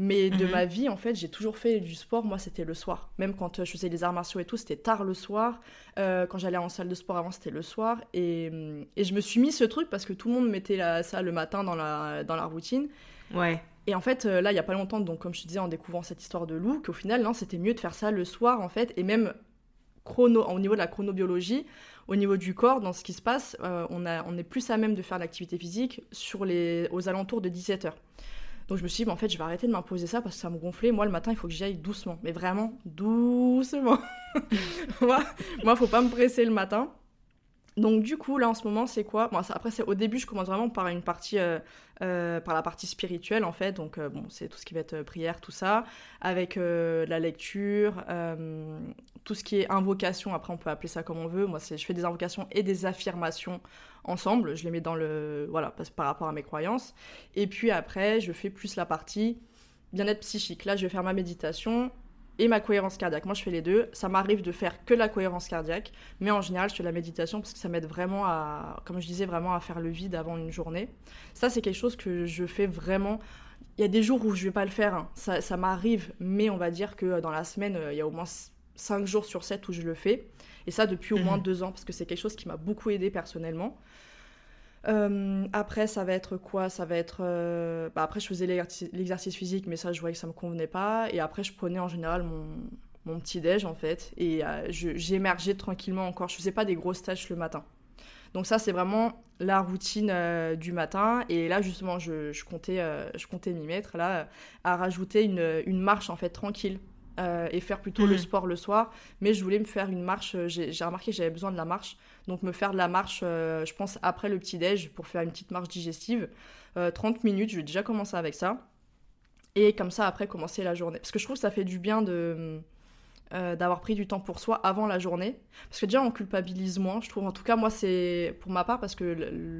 Mais de Mhm. ma vie, en fait, j'ai toujours fait du sport. Moi, c'était le soir. Même quand euh, je faisais les arts martiaux et tout, c'était tard le soir. Euh, quand j'allais en salle de sport avant, c'était le soir. Et, hum, et je me suis mis ce truc parce que tout le monde mettait la, ça le matin dans la, dans la routine. Ouais. Et en fait, euh, là, il y a pas longtemps, donc comme je te disais, en découvrant cette histoire de loup, qu'au final, non, c'était mieux de faire ça le soir, en fait, et même chrono, au niveau de la chronobiologie, au niveau du corps, dans ce qui se passe, euh, on, a, on est plus à même de faire l'activité physique sur les, aux alentours de 17h. Donc je me suis dit, en fait, je vais arrêter de m'imposer ça parce que ça me gonflait. Moi, le matin, il faut que j'y aille doucement, mais vraiment doucement. moi, moi, faut pas me presser le matin. Donc du coup, là en ce moment, c'est quoi? Après, au début, je commence vraiment par une partie, euh, euh, par la partie spirituelle en fait. Donc euh, bon, c'est tout ce qui va être prière, tout ça, avec la lecture, tout ce qui est invocation. Après, on peut appeler ça comme on veut. Moi, je fais des invocations et des affirmations ensemble. Je les mets dans le, voilà, par rapport à mes croyances. Et puis après, je fais plus la partie bien-être psychique. Là, je vais faire ma méditation et ma cohérence cardiaque. Moi, je fais les deux. Ça m'arrive de faire que la cohérence cardiaque, mais en général, je fais la méditation parce que ça m'aide vraiment à, comme je disais, vraiment à faire le vide avant une journée. Ça, c'est quelque chose que je fais vraiment. Il y a des jours où je vais pas le faire, hein. ça, ça m'arrive, mais on va dire que dans la semaine, euh, il y a au moins 5 jours sur 7 où je le fais. Et ça depuis au moins Mhm. 2 ans, parce que c'est quelque chose qui m'a beaucoup aidé personnellement. Euh, après, ça va être quoi? Ça va être. euh, bah, après, je faisais l'exercice physique, mais ça, je voyais que ça me convenait pas. Et après, je prenais en général mon, mon petit déj en fait, et euh, j'émergeais tranquillement encore. Je faisais pas des grosses tâches le matin. Donc ça, c'est vraiment la routine euh, du matin. Et là, justement, je, comptais, je comptais m'y mettre là, à rajouter une marche en fait tranquille et faire plutôt le Mhm. sport le soir. Mais je voulais me faire une marche. J'ai j'ai remarqué que j'avais besoin de la marche. Donc me faire de la marche, euh, je pense, après le petit-déj pour faire une petite marche digestive. Euh, 30 minutes, je vais déjà commencer avec ça. Et comme ça, après, commencer la journée. Parce que je trouve que ça fait du bien de euh, d'avoir pris du temps pour soi avant la journée. Parce que déjà, on culpabilise moins, je trouve. En tout cas, moi, c'est pour ma part, parce que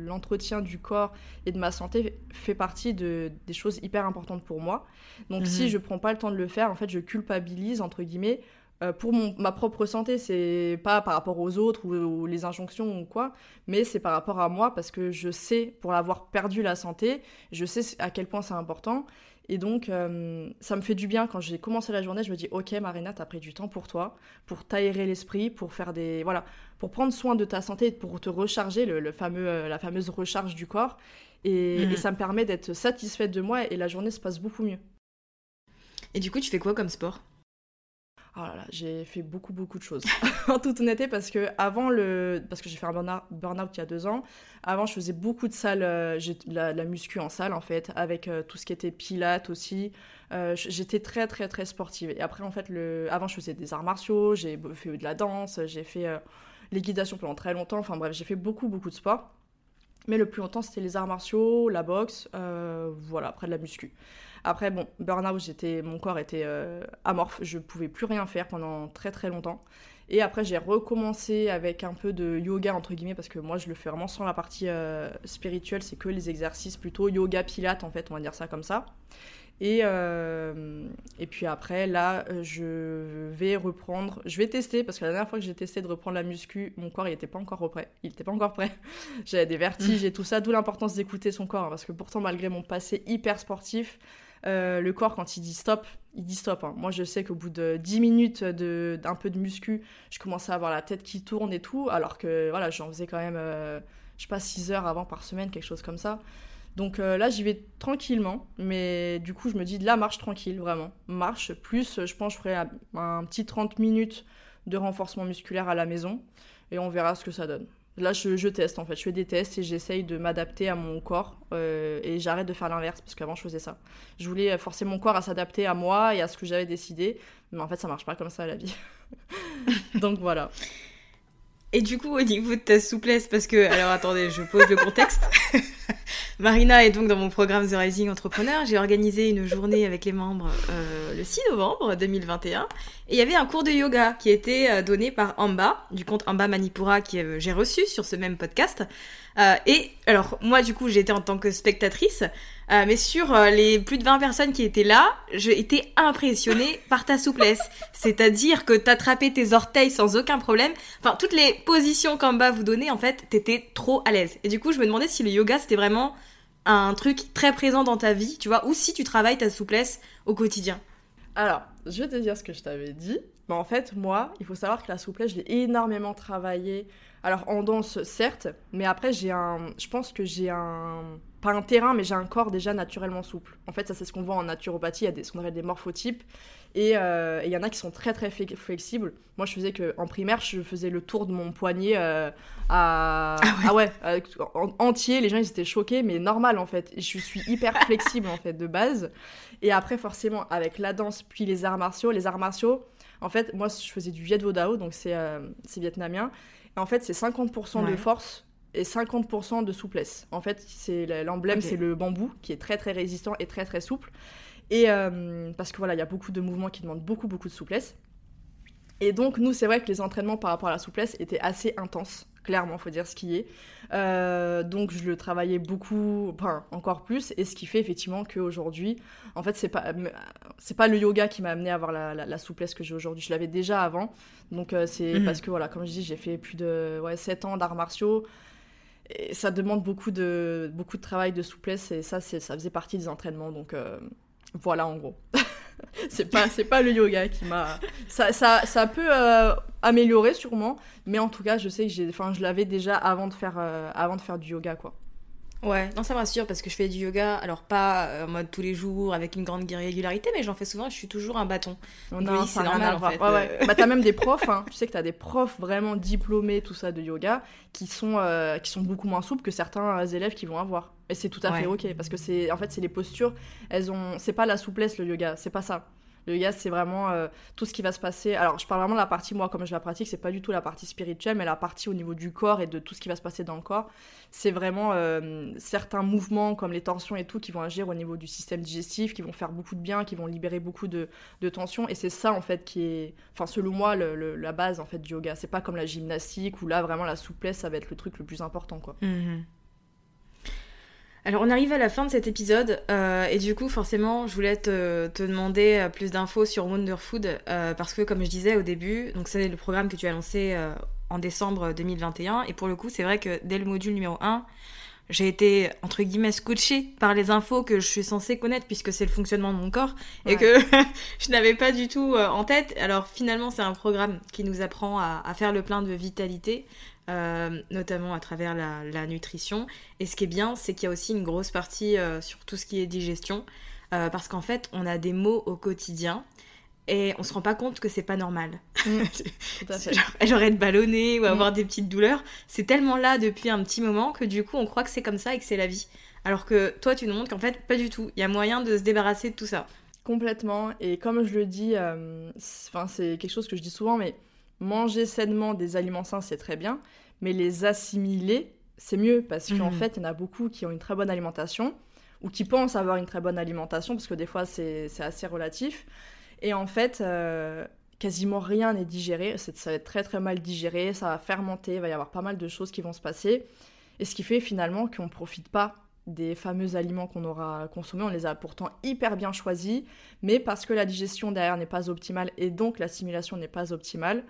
l'entretien du corps et de ma santé fait partie de, des choses hyper importantes pour moi. Donc, Mhm. si je prends pas le temps de le faire, en fait, je culpabilise, entre guillemets, euh, pour mon, ma propre santé. C'est pas par rapport aux autres ou, ou les injonctions ou quoi, mais c'est par rapport à moi, parce que je sais, pour avoir perdu la santé, je sais à quel point c'est important. Et donc, euh, ça me fait du bien quand j'ai commencé la journée. Je me dis, ok, Marina, t'as pris du temps pour toi, pour t'aérer l'esprit, pour faire des, voilà, pour prendre soin de ta santé, pour te recharger, le, le fameux, euh, la fameuse recharge du corps. Et, Mhm. et ça me permet d'être satisfaite de moi et la journée se passe beaucoup mieux. Et du coup, tu fais quoi comme sport? Oh j'ai fait beaucoup beaucoup de choses. en toute honnêteté, parce que avant le, parce que j'ai fait un burn-out il y a deux ans. Avant, je faisais beaucoup de salles, euh, j'ai de la, muscu en salle en fait, avec euh, tout ce qui était pilates aussi. Euh, J'étais très très très sportive. Et après, en fait, le, avant, je faisais des arts martiaux, j'ai fait de la danse, j'ai fait l'équitation pendant très longtemps. Enfin bref, j'ai fait beaucoup beaucoup de sport. Mais le plus longtemps, c'était les arts martiaux, la boxe, voilà, après de la muscu. Après, bon, burn-out, mon corps était euh, amorphe, je pouvais plus rien faire pendant très très longtemps. Et après, j'ai recommencé avec un peu de yoga, entre guillemets, parce que moi, je le fais vraiment sans la partie euh, spirituelle, c'est que les exercices plutôt yoga, pilates, en fait, on va dire ça comme ça. Et, euh, et puis après, là, je vais reprendre, je vais tester, parce que la dernière fois que j'ai testé de reprendre la muscu, mon corps, il n'était pas encore prêt. Il n'était pas encore prêt. J'avais des vertiges et tout ça, d'où l'importance d'écouter son corps, hein, parce que pourtant, malgré mon passé hyper sportif, euh, le corps, quand il dit stop, il dit stop. hein. Moi, je sais qu'au bout de 10 minutes d'un peu de muscu, je commençais à avoir la tête qui tourne et tout, alors que voilà, j'en faisais quand même, euh, je sais pas, 6 heures avant par semaine, quelque chose comme ça. Donc euh, là, j'y vais tranquillement, mais du coup, je me dis la marche tranquille, vraiment. Marche, plus, je pense, je ferai un, un petit 30 minutes de renforcement musculaire à la maison, et on verra ce que ça donne. Là, je, je teste en fait, je fais des tests et j'essaye de m'adapter à mon corps euh, et j'arrête de faire l'inverse parce qu'avant je faisais ça. Je voulais forcer mon corps à s'adapter à moi et à ce que j'avais décidé, mais en fait ça marche pas comme ça la vie. Donc voilà. Et du coup, au niveau de ta souplesse, parce que, alors attendez, je pose le contexte. Marina est donc dans mon programme The Rising Entrepreneur. J'ai organisé une journée avec les membres euh, le 6 novembre 2021. Et il y avait un cours de yoga qui était euh, donné par Amba, du compte Amba Manipura, que euh, j'ai reçu sur ce même podcast. Et alors, moi, du coup, j'étais en tant que spectatrice. Euh, mais sur euh, les plus de 20 personnes qui étaient là, j'ai été impressionnée par ta souplesse. C'est-à-dire que t'attrapais tes orteils sans aucun problème. Enfin, toutes les positions qu'Amba vous donnait, en fait, t'étais trop à l'aise. Et du coup, je me demandais si le yoga, c'était vraiment un truc très présent dans ta vie, tu vois, ou si tu travailles ta souplesse au quotidien. Alors, je vais te dire ce que je t'avais dit. Mais en fait, moi, il faut savoir que la souplesse, je l'ai énormément travaillé. Alors, en danse, certes, mais après, j'ai un. Je pense que j'ai un. Pas un terrain, mais j'ai un corps déjà naturellement souple. En fait, ça, c'est ce qu'on voit en naturopathie. Il y a des, ce qu'on appelle des morphotypes. Et euh, il y en a qui sont très, très fle- flexibles. Moi, je faisais que en primaire, je faisais le tour de mon poignet euh, à. Ah ouais, euh, en- entier. Les gens, ils étaient choqués, mais normal, en fait. Je suis hyper flexible, en fait, de base. Et après, forcément, avec la danse, puis les arts martiaux, les arts martiaux, en fait, moi, je faisais du Viet Vo Dao, donc c'est euh, c'est vietnamien. Et en fait, c'est 50% de force et 50% de souplesse. En fait, c'est l'emblème, c'est le bambou, qui est très, très résistant et très, très souple. Et euh, parce que voilà, il y a beaucoup de mouvements qui demandent beaucoup, beaucoup de souplesse. Et donc, nous, c'est vrai que les entraînements par rapport à la souplesse étaient assez intenses, clairement, faut dire ce qui est. Euh, donc, je le travaillais beaucoup, enfin, encore plus, et ce qui fait effectivement qu'aujourd'hui, en fait, c'est pas, c'est pas le yoga qui m'a amené à avoir la, la- la souplesse que j'ai aujourd'hui. Je l'avais déjà avant. Donc, euh, c'est Mhm. parce que, voilà, comme je dis, j'ai fait plus de ouais, 7 ans d'arts martiaux. Et ça demande beaucoup de, beaucoup de travail de souplesse, et ça, ça faisait partie des entraînements. Donc, euh, voilà, en gros. c'est pas, c'est pas le yoga qui m'a. Ça, ça, ça peut euh, améliorer sûrement, mais en tout cas, je sais que j'ai, je l'avais déjà avant de faire, euh, avant de faire du yoga, quoi. Ouais, non, ça me rassure parce que je fais du yoga, alors pas euh, en mode tous les jours avec une grande régularité, mais j'en fais souvent je suis toujours un bâton. Non, Oui, non, c'est normal, en fait, Ouais, ouais. euh. Bah, t'as même des profs, hein. tu sais que t'as des profs vraiment diplômés, tout ça, de yoga, qui sont, euh, qui sont beaucoup moins souples que certains élèves qui vont avoir. Et c'est tout à fait ok, parce que c'est, en fait, c'est les postures, elles ont, c'est pas la souplesse le yoga, c'est pas ça. Le yoga, c'est vraiment euh, tout ce qui va se passer. Alors, je parle vraiment de la partie, moi, comme je la pratique, c'est pas du tout la partie spirituelle, mais la partie au niveau du corps et de tout ce qui va se passer dans le corps. C'est vraiment euh, certains mouvements, comme les tensions et tout, qui vont agir au niveau du système digestif, qui vont faire beaucoup de bien, qui vont libérer beaucoup de, de tensions. Et c'est ça, en fait, qui est, enfin, selon moi, la base, en fait, du yoga. C'est pas comme la gymnastique, où là, vraiment, la souplesse, ça va être le truc le plus important, quoi. Mhm. Alors on arrive à la fin de cet épisode euh, et du coup forcément je voulais te, demander euh, plus d'infos sur Wonderfood euh, parce que comme je disais au début, donc c'est le programme que tu as lancé en décembre 2021 et pour le coup c'est vrai que dès le module numéro 1 j'ai été entre guillemets scotchée par les infos que je suis censée connaître puisque c'est le fonctionnement de mon corps et que je n'avais pas du tout en tête. Alors finalement c'est un programme qui nous apprend à, à faire le plein de vitalité, euh, notamment à travers la, nutrition. Et ce qui est bien, c'est qu'il y a aussi une grosse partie euh, sur tout ce qui est digestion, euh, parce qu'en fait, on a des maux au quotidien. Et on se rend pas compte que c'est pas normal. Mmh, genre, être ballonné ou avoir mmh. des petites douleurs, c'est tellement là depuis un petit moment que du coup on croit que c'est comme ça et que c'est la vie. Alors que toi tu nous montres qu'en fait pas du tout. Il y a moyen de se débarrasser de tout ça. Complètement. Et comme je le dis, enfin c'est quelque chose que je dis souvent, mais manger sainement des aliments sains, c'est très bien, mais les assimiler, c'est mieux parce qu'en mhm. fait, il y en a beaucoup qui ont une très bonne alimentation ou qui pensent avoir une très bonne alimentation parce que des fois, c'est assez relatif. Et en fait, euh, quasiment rien n'est digéré. Ça va être très très mal digéré, ça va fermenter, il va y avoir pas mal de choses qui vont se passer. Et ce qui fait finalement qu'on ne profite pas des fameux aliments qu'on aura consommés. On les a pourtant hyper bien choisis, mais parce que la digestion derrière n'est pas optimale et donc l'assimilation n'est pas optimale,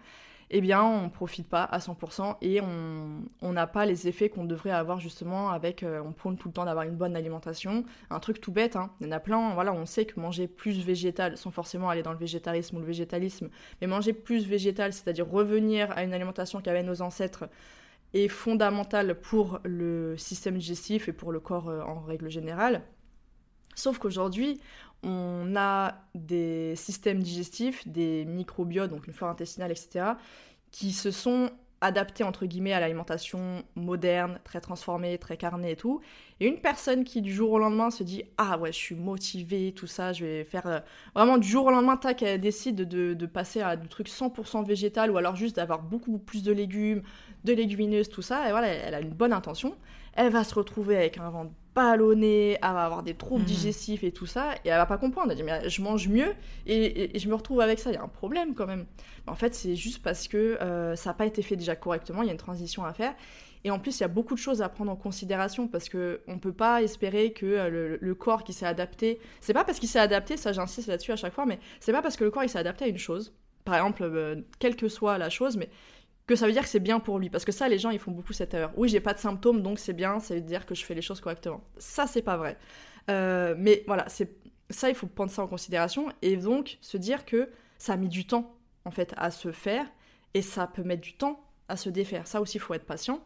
eh bien on ne profite pas à 100% et on n'a pas les effets qu'on devrait avoir justement avec, euh, on prône tout le temps d'avoir une bonne alimentation. Un truc tout bête, hein. il y en a plein, voilà, on sait que manger plus végétal, sans forcément aller dans le végétarisme ou le végétalisme, mais manger plus végétal, c'est-à-dire revenir à une alimentation qu'avaient nos ancêtres, est fondamentale pour le système digestif et pour le corps euh, en règle générale. Sauf qu'aujourd'hui, on a des systèmes digestifs, des microbiotes, donc une flore intestinale, etc., qui se sont adaptés entre guillemets à l'alimentation moderne, très transformée, très carnée et tout. Et une personne qui du jour au lendemain se dit ah ouais je suis motivée, tout ça, je vais faire euh, vraiment du jour au lendemain tac elle décide de, de passer à du truc 100% végétal ou alors juste d'avoir beaucoup plus de légumes, de légumineuses, tout ça. Et voilà elle a une bonne intention. Elle va se retrouver avec un ventre ballonné, elle va avoir des troubles mhm. digestifs et tout ça, et elle va pas comprendre. Elle dit mais je mange mieux et, je me retrouve avec ça. Il y a un problème quand même. en fait, c'est juste parce que euh, ça n'a pas été fait déjà correctement. Il y a une transition à faire. Et en plus, il y a beaucoup de choses à prendre en considération parce que on peut pas espérer que euh, le, corps qui s'est adapté, c'est pas parce qu'il s'est adapté, ça j'insiste là-dessus à chaque fois, mais c'est pas parce que le corps il s'est adapté à une chose, par exemple, euh, quelle que soit la chose, mais que ça veut dire que c'est bien pour lui. Parce que ça, les gens, ils font beaucoup cette erreur. Oui, j'ai pas de symptômes, donc c'est bien, ça veut dire que je fais les choses correctement. Ça, c'est pas vrai. Euh, mais voilà, ça, il faut prendre ça en considération et donc se dire que ça a mis du temps, en fait, à se faire et ça peut mettre du temps à se défaire. Ça aussi, il faut être patient.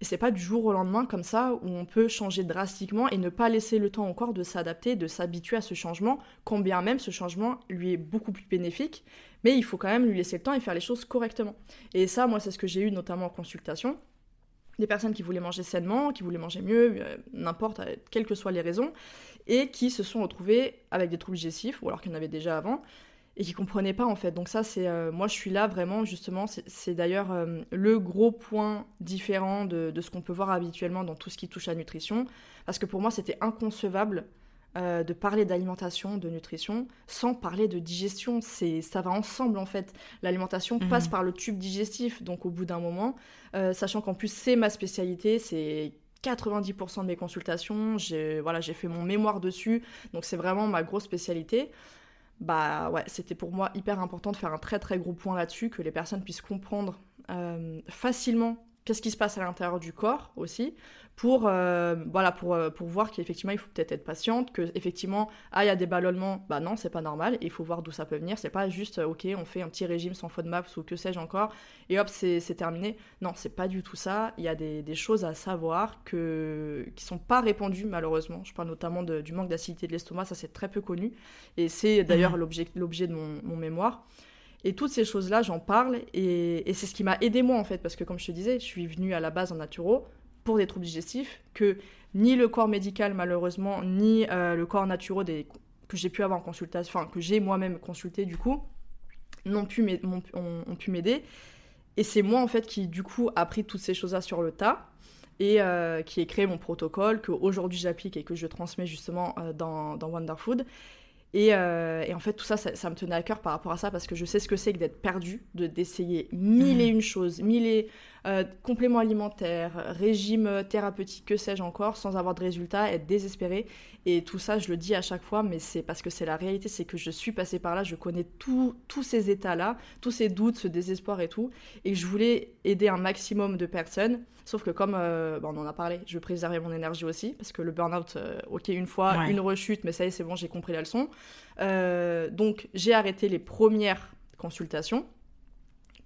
Et c'est pas du jour au lendemain comme ça où on peut changer drastiquement et ne pas laisser le temps encore de s'adapter, de s'habituer à ce changement, combien même ce changement lui est beaucoup plus bénéfique. Mais il faut quand même lui laisser le temps et faire les choses correctement. Et ça, moi, c'est ce que j'ai eu notamment en consultation. Des personnes qui voulaient manger sainement, qui voulaient manger mieux, euh, n'importe, euh, quelles que soient les raisons, et qui se sont retrouvées avec des troubles digestifs, ou alors qu'il y en avait déjà avant, et qui comprenaient pas en fait. Donc ça, c'est euh, moi je suis là vraiment justement. C'est d'ailleurs le gros point différent de ce qu'on peut voir habituellement dans tout ce qui touche à la nutrition, parce que pour moi c'était inconcevable euh, de parler d'alimentation, de nutrition, sans parler de digestion. C'est ça va ensemble en fait. L'alimentation mhm. passe par le tube digestif, donc au bout d'un moment, sachant qu'en plus c'est ma spécialité, c'est 90% de mes consultations, j'ai voilà, j'ai fait mon mémoire dessus, donc c'est vraiment ma grosse spécialité bah ouais, c'était pour moi hyper important de faire un très très gros point là-dessus, que les personnes puissent comprendre euh, facilement qu'est-ce qui se passe à l'intérieur du corps aussi, pour, euh, voilà, pour, euh, pour voir qu'effectivement, il faut peut-être être patiente, que effectivement, ah, il y a des ballonnements, bah non, c'est pas normal, il faut voir d'où ça peut venir, c'est pas juste, ok, on fait un petit régime sans FODMAPs ou que sais-je encore, et hop, c'est terminé. Non, c'est pas du tout ça, il y a des, des, choses à savoir que, qui sont pas répandues, malheureusement. Je parle notamment du manque d'acidité de l'estomac, ça c'est très peu connu, et c'est d'ailleurs mmh. l'objet de mon, mon mémoire. Et toutes ces choses-là, j'en parle et, c'est ce qui m'a aidé moi en fait, parce que comme je te disais, je suis venue à la base en naturo, pour des troubles digestifs que ni le corps médical malheureusement ni euh, le corps naturel des que j'ai pu avoir en consultation, enfin que j'ai moi-même consulté du coup, n'ont pu m'aider. Et c'est moi en fait qui du coup a pris toutes ces choses-là sur le tas et euh, qui ai créé mon protocole que aujourd'hui j'applique et que je transmets justement euh, dans, dans Wonderfood. Euh, et, en fait, tout ça, ça, me tenait à cœur par rapport à ça parce que je sais ce que c'est que d'être perdu, de d'essayer mille et une choses, mille et euh, compléments alimentaires, régime thérapeutique, que sais-je encore, sans avoir de résultats, être désespéré. Et tout ça, je le dis à chaque fois, mais c'est parce que c'est la réalité, c'est que je suis passée par là, je connais tous ces états-là, tous ces doutes, ce désespoir et tout. Et je voulais aider un maximum de personnes. Sauf que comme euh, bah, on en a parlé, je préserver mon énergie aussi, parce que le burn-out, ok, une fois, une rechute, mais ça y est, c'est bon, j'ai compris la leçon. Euh, donc j'ai arrêté les premières consultations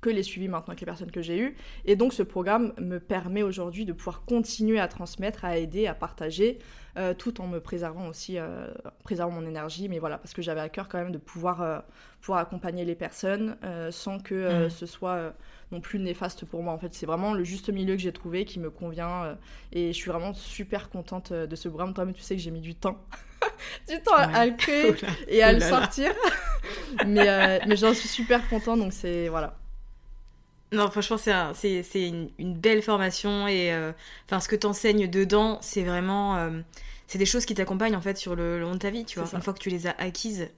que les suivis maintenant avec les personnes que j'ai eues. Et donc ce programme me permet aujourd'hui de pouvoir continuer à transmettre, à aider, à partager, euh, tout en me préservant aussi, euh, préservant mon énergie. Mais voilà, parce que j'avais à cœur quand même de pouvoir, pouvoir accompagner les personnes sans que mmh. ce soit non plus néfaste pour moi. En fait, c'est vraiment le juste milieu que j'ai trouvé qui me convient. et je suis vraiment super contente de ce programme. Toi-même, tu sais que j'ai mis du temps. du temps à le créer et à le sortir. mais euh, mais j'en suis super content, donc c'est voilà. Non, franchement, c'est une, une, belle formation et euh, enfin ce que tu enseignes dedans, c'est vraiment euh, c'est des choses qui t'accompagnent en fait sur le, long de ta vie, tu vois. Une fois que tu les as acquises,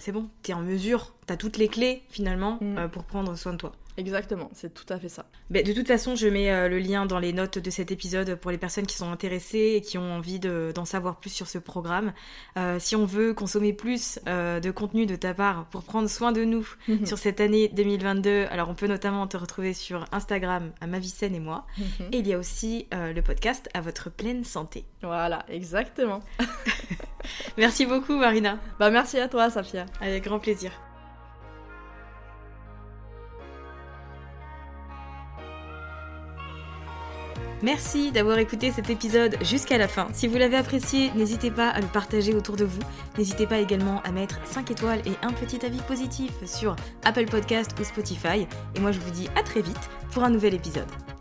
c'est bon, tu es en mesure, tu as toutes les clés finalement mm. pour prendre soin de toi. Exactement, c'est tout à fait ça. Mais de toute façon, je mets euh, le lien dans les notes de cet épisode pour les personnes qui sont intéressées et qui ont envie d'en savoir plus sur ce programme. Euh, si on veut consommer plus euh, de contenu de ta part pour prendre soin de nous mhm. sur cette année 2022, alors on peut notamment te retrouver sur Instagram à Mavicène et moi. Mhm. Et il y a aussi le podcast à votre pleine santé. Voilà, exactement. merci beaucoup Marina. Bah merci à toi Safia. Avec grand plaisir. Merci d'avoir écouté cet épisode jusqu'à la fin. Si vous l'avez apprécié, n'hésitez pas à le partager autour de vous. N'hésitez pas également à mettre 5 étoiles et un petit avis positif sur Apple Podcast ou Spotify. Et moi je vous dis à très vite pour un nouvel épisode.